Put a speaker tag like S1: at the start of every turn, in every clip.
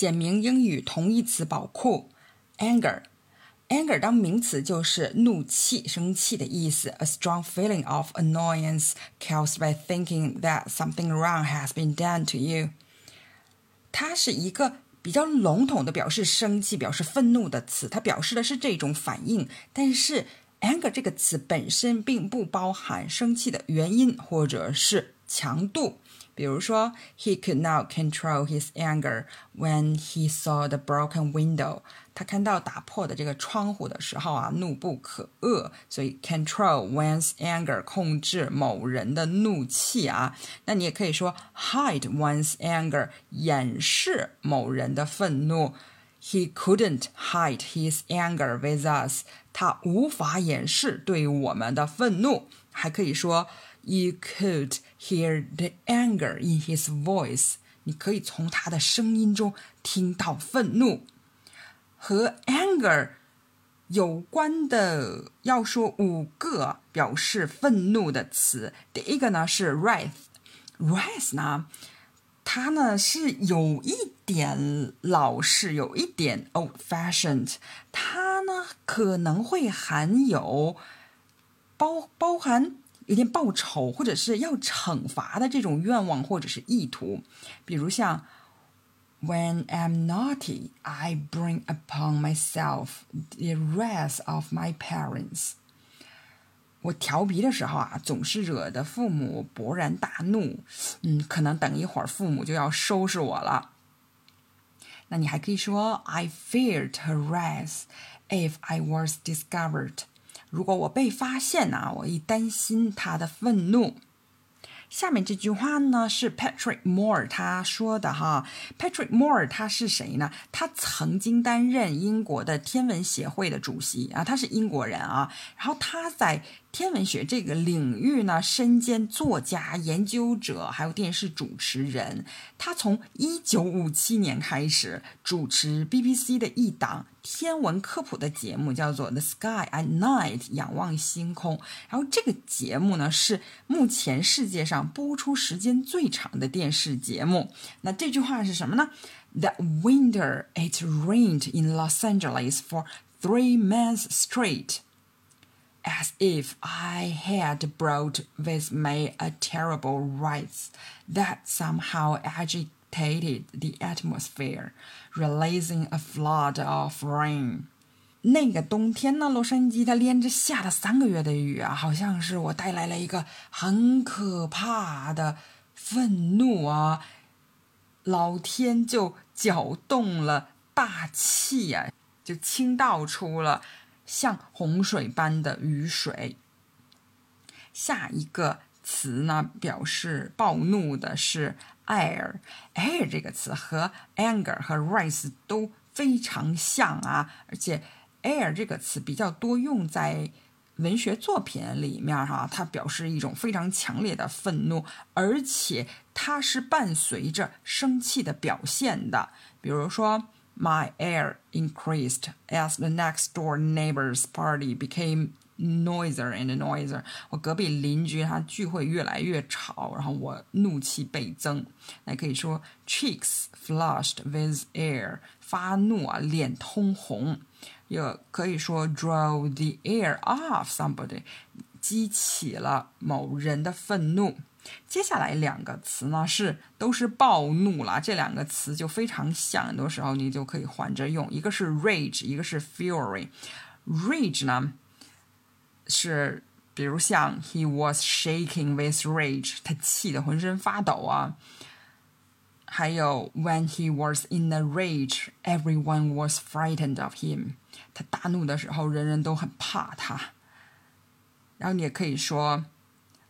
S1: 简明英语同义词宝库，anger。anger 当名词就是怒气、生气的意思，a strong feeling of annoyance caused by thinking that something wrong has been done to you。它是一个比较笼统的表示生气、表示愤怒的词，它表示的是这种反应。但是 anger 这个词本身并不包含生气的原因或者是强度。比如说，He could not control his anger when he saw the broken window。他看到打破的这个窗户的时候啊，怒不可遏。所以，control one's anger，控制某人的怒气啊。那你也可以说，hide one's anger，掩饰某人的愤怒。He couldn't hide his anger with us。他无法掩饰对我们的愤怒。还可以说。 You could hear the anger in his voice。你可以从他的声音中听到愤怒。和 anger 有关的，要说五个表示愤怒的词。第一个呢是 wrath。wrath 呢，它呢是有一点老式，有一点 old-fashioned。它呢可能会含有包包含。 有点报仇或者是要惩罚的这种愿望或者是意图，比如像 When I'm naughty, I bring upon myself the wrath of my parents。我调皮的时候啊，总是惹得父母勃然大怒。嗯，可能等一会儿父母就要收拾我了。那你还可以说 I feared her wrath if I was discovered。如果我被发现呢，我一担心他的愤怒。下面这句话呢是 Patrick Moore 他说的哈。Patrick Moore 他是谁呢？他曾经担任英国的天文协会的主席啊，他是英国人啊。然后他在天文学这个领域呢，身兼作家、研究者，还有电视主持人。他从一九五七年开始主持 BBC 的一档天文科普的节目，叫做《The Sky at Night》，仰望星空。然后这个节目呢，是目前世界上播出时间最长的电视节目。那这句话是什么呢？That winter it rained in Los Angeles for three months straight. as if I had brought with me a terrible wrath that somehow agitated the atmosphere, releasing a flood of rain. 那个冬天呢，洛杉矶它连着下了三个月的雨啊，好像是我带来了一个很可怕的愤怒啊！老天就搅动了大气呀、啊，就倾倒出了 像洪水般的雨水。下一个词呢，表示暴怒的是 air。air 这个词和 anger 和 rise 都非常像啊，而且 air 这个词比较多用在文学作品里面哈，它表示一种非常强烈的愤怒，而且它是伴随着生气的表现的，比如说。My air increased as the next door neighbor's party became noisier and noisier。我隔壁邻居他聚会越来越吵，然后我怒气倍增。那可以说 cheeks flushed with air，发怒啊，脸通红。也可以说 drove the air off somebody，激起了某人的愤怒。 接下来两个词呢是都是暴怒了，这两个词就非常像，很多时候你就可以换着用。一个是 rage，一个是 fury。rage 呢是比如像 he was shaking with rage，他气得浑身发抖啊。还有 when he was in a rage，everyone was frightened of him，他大怒的时候，人人都很怕他。然后你也可以说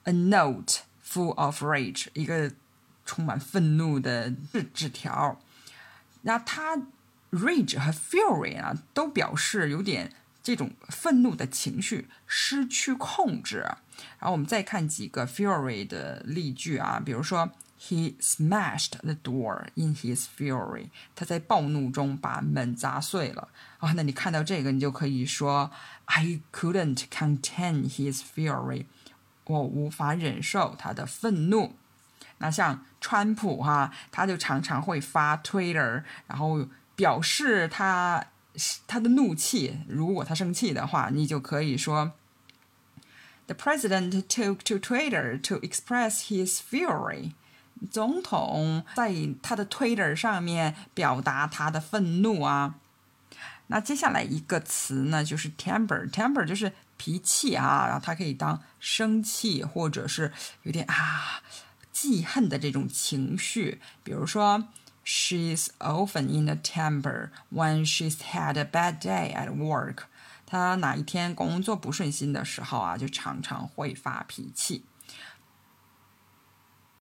S1: a note。Full of rage，一个充满愤怒的纸纸条。那它 rage 和 fury 啊，都表示有点这种愤怒的情绪失去控制。然后我们再看几个 fury 的例句啊，比如说 He smashed the door in his fury，他在暴怒中把门砸碎了啊。那你看到这个，你就可以说 I couldn't contain his fury。我无法忍受他的愤怒。那像川普哈，他就常常会发 Twitter，然后表示他他的怒气。如果他生气的话，你就可以说：The president took to Twitter to express his fury。总统在他的 Twitter 上面表达他的愤怒啊。那接下来一个词呢，就是 temper，temper 就是脾气啊，然后它可以当生气或者是有点啊记恨的这种情绪。比如说，She's often in a temper when she's had a bad day at work。她哪一天工作不顺心的时候啊，就常常会发脾气。